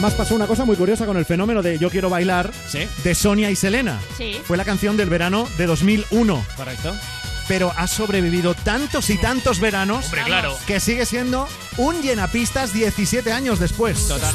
además pasó una cosa muy curiosa con el fenómeno de Yo quiero bailar Sí. de Sonia y Selena. Sí. Fue la canción del verano de 2001. Correcto. Pero ha sobrevivido tantos y tantos veranos Hombre, claro. que sigue siendo un llenapistas 17 años después. Total.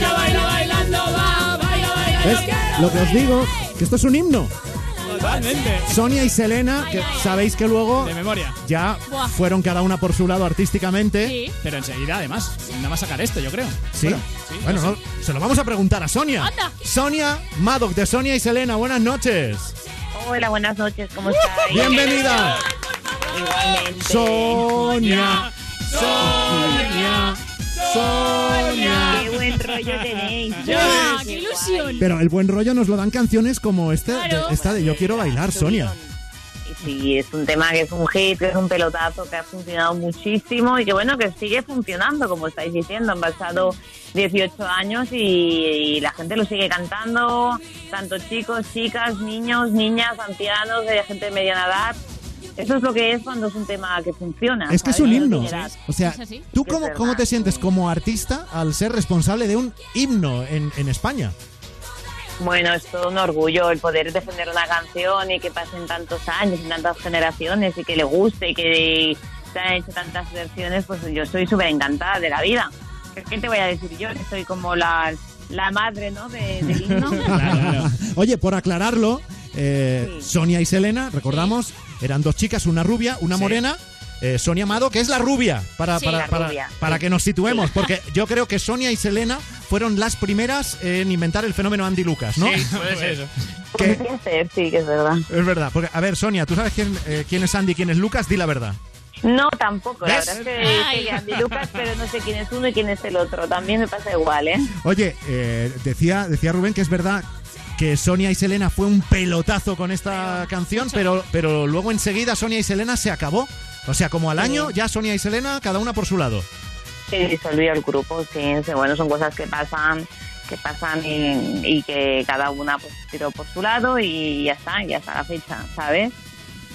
Baila, baila, bailando, va, baila, baila. ¿Ves? Lo que os digo, que esto es un himno. Totalmente. Sonia y Selena, que sabéis que luego De memoria. ya Buah. fueron cada una por su lado artísticamente. Sí. Pero enseguida, además, nada más sacar esto, yo creo. Sí. Bueno, sí, Bueno, no no, se lo vamos a preguntar a Sonia. Anda. Sonia Maddox de Sonia y Selena, buenas noches. Hola, buenas noches, ¿cómo estáis? Bienvenida. Igualmente. Sonia. Sonia. Rollo tenéis. ¡Ah, qué ilusión! Pero el buen rollo nos lo dan canciones como este, de- Claro. esta de Yo quiero bailar, Sonia. Sí, es un tema que es un hit, que es un pelotazo, que ha funcionado muchísimo y que bueno, que sigue funcionando, como estáis diciendo. Han pasado 18 años y, y la gente lo sigue cantando, tanto chicos, chicas, niños, niñas, ancianos, de gente de mediana edad. Eso es lo que es cuando es un tema que funciona. Es que es un No himno. O sea. ¿tú cómo, cómo te sientes como artista al ser responsable de un himno en, en España? Bueno, es todo un orgullo el poder defender una canción y que pasen tantos años y tantas generaciones y que le guste y que se han hecho tantas versiones, pues yo estoy súper encantada de la vida. ¿Qué, te voy a decir yo? Que soy como la, la madre, ¿no? De, del himno. Oye, por aclararlo, eh, Sí. Sonia y Selena, recordamos, eran dos chicas, una rubia, una Sí. morena. eh, Sonia Amado, que es la rubia, para, Sí. para, La para- rubia. para que nos situemos, porque yo creo que Sonia y Selena fueron las primeras en inventar el fenómeno Andy Lucas, ¿no? Sí, puede ser eso. Que- ser, sí, que es verdad. es verdad, porque, a ver, Sonia, ¿tú sabes quién, eh, quién es Andy y quién es Lucas? Di la verdad. No, tampoco. La verdad es que Andy Lucas, pero no sé quién es uno y quién es el otro. También me pasa igual, ¿eh? Oye, eh, decía, decía Rubén que es verdad que Sonia y Selena fue un pelotazo con esta canción, pero, pero luego enseguida Sonia y Selena se acabó. O sea, como al año, ya Sonia y Selena, cada una por su lado. Se disolvió el grupo, sí, sí, bueno, son cosas que pasan que pasan y, y que cada una pues tiró por su lado y ya está, ya está la fecha, ¿sabes?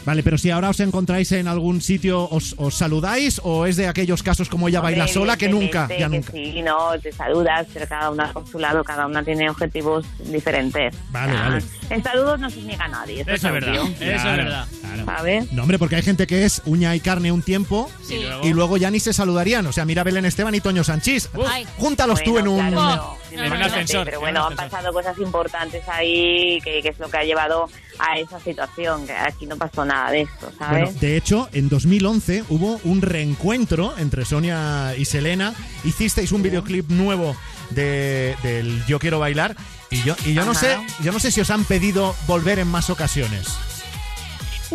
Vale, pero si ahora os encontráis en algún sitio, ¿os, os saludáis o es de aquellos casos como ella baila sola que nunca, ya que nunca? Sí, no, te saludas, pero cada una por su lado, cada una tiene objetivos diferentes. Vale, O sea, vale. En saludos no se niega a nadie, eso, Eso es verdad. Eso es verdad. Claro. ¿sabes? No, hombre, porque hay gente que es uña y carne un tiempo Sí. luego- y luego ya ni se saludarían. O sea, mira Belén Esteban y Toño Sanchís. Júntalos tú en Bueno, un... claro, no. sí, En un imagínate, ascensor, Pero en bueno, han pasado cosas importantes ahí, que, que es lo que ha llevado a esa situación, que aquí no pasó nada de esto, ¿sabes? Bueno, de hecho, en 2011 hubo un reencuentro entre Sonia y Selena. Hicisteis un videoclip nuevo de, del Yo quiero bailar y yo y yo no sé, yo no sé si os han pedido volver en más ocasiones.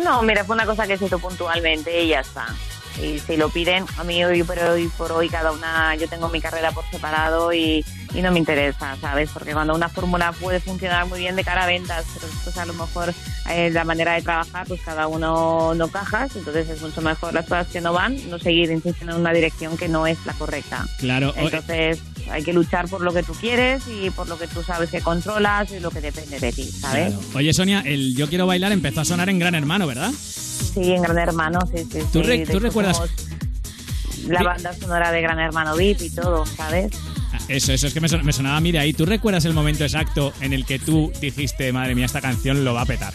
No, mira, fue una cosa que se hizo puntualmente y ya está. Y si lo piden, a mí hoy por hoy, por hoy cada una, yo tengo mi carrera por separado y, y no me interesa, ¿sabes? Porque cuando una fórmula puede funcionar muy bien de cara a ventas, pero después a lo mejor eh, la manera de trabajar, pues cada uno no cajas, entonces es mucho mejor las cosas que no van, no seguir insistiendo en una dirección que no es la correcta. Claro. o- Entonces hay que luchar por lo que tú quieres y por lo que tú sabes que controlas y lo que depende de ti, ¿sabes? claro. Oye, Sonia, el Yo Quiero Bailar empezó a sonar en Gran Hermano, ¿verdad? Sí, en Gran Hermano, sí, sí. ¿Tú sí. re- tú recuerdas- La banda sonora de Gran Hermano VIP y todo, ¿sabes? Ah, Eso, eso es que me, son- me sonaba a mí de ahí. ¿Tú recuerdas el momento exacto en el que tú dijiste, madre mía, esta canción lo va a petar?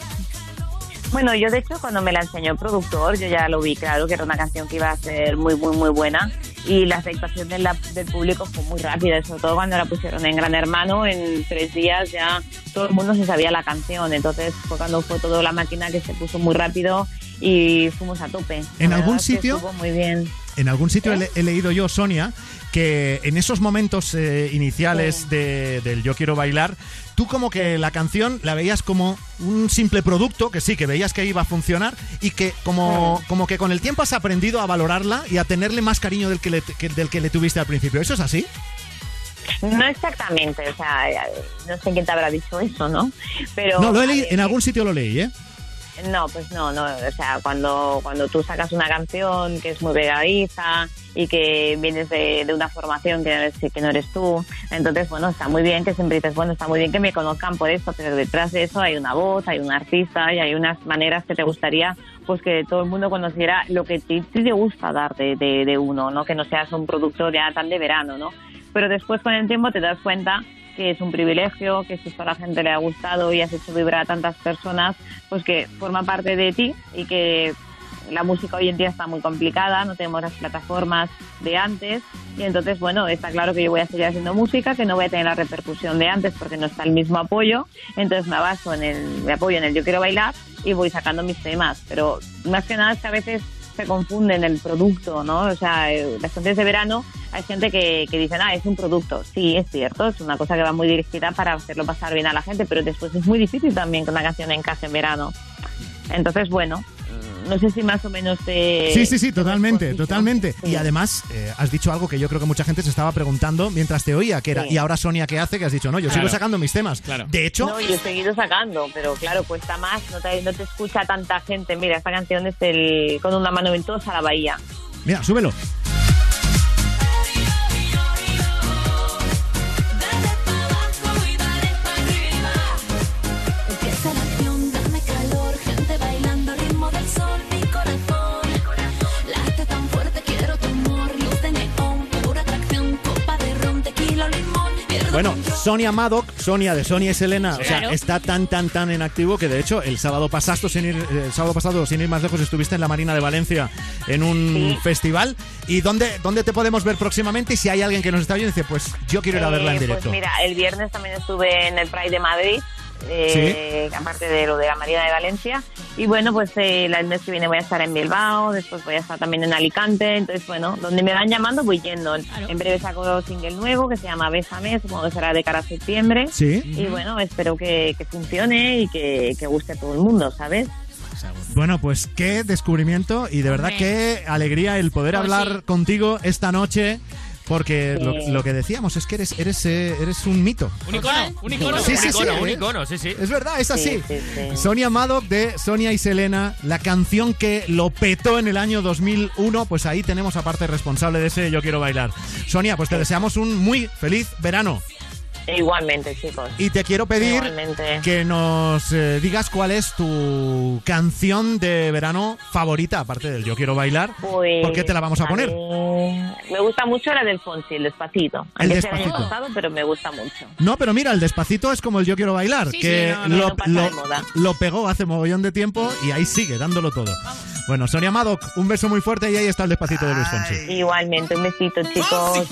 Bueno, yo de hecho cuando me la enseñó el productor, yo ya lo vi claro que era una canción que iba a ser muy, muy, muy buena y la aceptación de la- del público fue muy rápida, sobre todo cuando la pusieron en Gran Hermano, en tres días ya todo el mundo se sabía la canción, entonces fue cuando fue toda la máquina que se puso muy rápido y fuimos a tope. ¿En algún sitio? estuvo muy bien. En algún sitio he, le- he leído yo, Sonia, que en esos momentos eh, iniciales de- del Yo quiero bailar, tú como que la canción la veías como un simple producto, que sí, que veías que iba a funcionar y que como, como que con el tiempo has aprendido a valorarla y a tenerle más cariño del que le, que- del que le tuviste al principio. ¿Eso es así? No exactamente, o sea, eh, no sé quién te habrá dicho eso, ¿no? Pero No, lo he a leí- ver, en algún sitio lo leí, ¿eh? No, pues no, no, o sea, cuando, cuando tú sacas una canción que es muy pegadiza y que vienes de, de una formación que no, eres, que tú, entonces, bueno, está muy bien que siempre dices, bueno, está muy bien que me conozcan por esto, pero detrás de eso hay una voz, hay un artista y hay unas maneras que te gustaría pues que todo el mundo conociera lo que ti te gusta dar de, de, de uno, ¿no? Que no seas un productor ya tan de verano, ¿no? Pero después con el tiempo te das cuenta que es un privilegio, que si esto a la gente le ha gustado y has hecho vibrar a tantas personas, pues que forma parte de ti y que la música hoy en día está muy complicada, no tenemos las plataformas de antes. Y entonces, bueno, está claro que yo voy a seguir haciendo música, que no voy a tener la repercusión de antes porque no está el mismo apoyo, entonces me baso en el, me apoyo en el Yo Quiero Bailar y voy sacando mis temas, pero más que nada es que a veces se confunden el producto, ¿no? O sea, eh, las canciones de verano hay gente que, que dicen, ah, es un producto. Sí, es cierto, es una cosa que va muy dirigida para hacerlo pasar bien a la gente, pero después es muy difícil también que una canción encaje en verano. Entonces, bueno, mm, no sé si más o menos te... Sí, sí, sí, te totalmente, totalmente. Sí. Y además, eh, has dicho algo que yo creo que mucha gente se estaba preguntando mientras te oía, que era, Sí. ¿y ahora Sonia qué hace? Que has dicho, no, yo sigo Claro. sacando mis temas. Claro. De hecho, No, yo he seguido sacando, pero claro, cuesta más, no te, no te escucha tanta gente. Mira, esta canción es el Con una mano ventosa a la bahía. mira, súbelo. Bueno. Sonia Maddock, Sonia de Sonia y Selena, o sea, Claro. está tan, tan, tan en activo que de hecho el sábado pasado, sin ir, eh, el sábado pasado, sin ir más lejos, estuviste en la Marina de Valencia en un Sí. festival. ¿Y dónde, dónde te podemos ver próximamente? Y si hay alguien que nos está viendo dice, pues yo quiero ir a verla en Eh, directo. Pues mira, el viernes también estuve en el Pride de Madrid, eh, aparte de lo de la Marina de Valencia. Y bueno, pues eh, el mes que viene voy a estar en Bilbao, después voy a estar también en Alicante. Entonces, bueno, donde me van llamando voy yendo. Claro. En breve saco single nuevo que se llama Bésame, supongo que será de cara a septiembre. Sí. Y bueno, espero que, que funcione y que, que guste a todo el mundo, ¿sabes? Bueno, pues qué descubrimiento y de verdad Hombre. qué alegría el poder Pues hablar sí. contigo esta noche. Porque Sí. lo, lo que decíamos es que eres, eres, eh, eres un mito. Un icono, un icono, Sí, un sí, icono, sí, un icono, sí, sí. Es verdad, es así. Sí, sí, sí. Sonia Maddock de Sonia y Selena, la canción que lo petó en el año 2001, pues ahí tenemos aparte responsable de ese Yo Quiero Bailar. Sonia, pues te deseamos un muy feliz verano Igualmente, chicos. y te quiero pedir Igualmente. que nos eh, digas cuál es tu canción de verano favorita, aparte del Yo Quiero Bailar. Pues, ¿Por qué te la vamos a poner? Me gusta mucho la del Fonsi, el despacito. El año Despacito. pasado, pero me gusta mucho. No, pero mira, el despacito es como el Yo Quiero Bailar, Sí, que sí, no, no, lo, no pegó hace mogollón de tiempo y ahí sigue dándolo todo. Bueno, Sonia Maddock, un beso muy fuerte y ahí está el despacito de Luis Fonsi. Igualmente, un besito, chicos.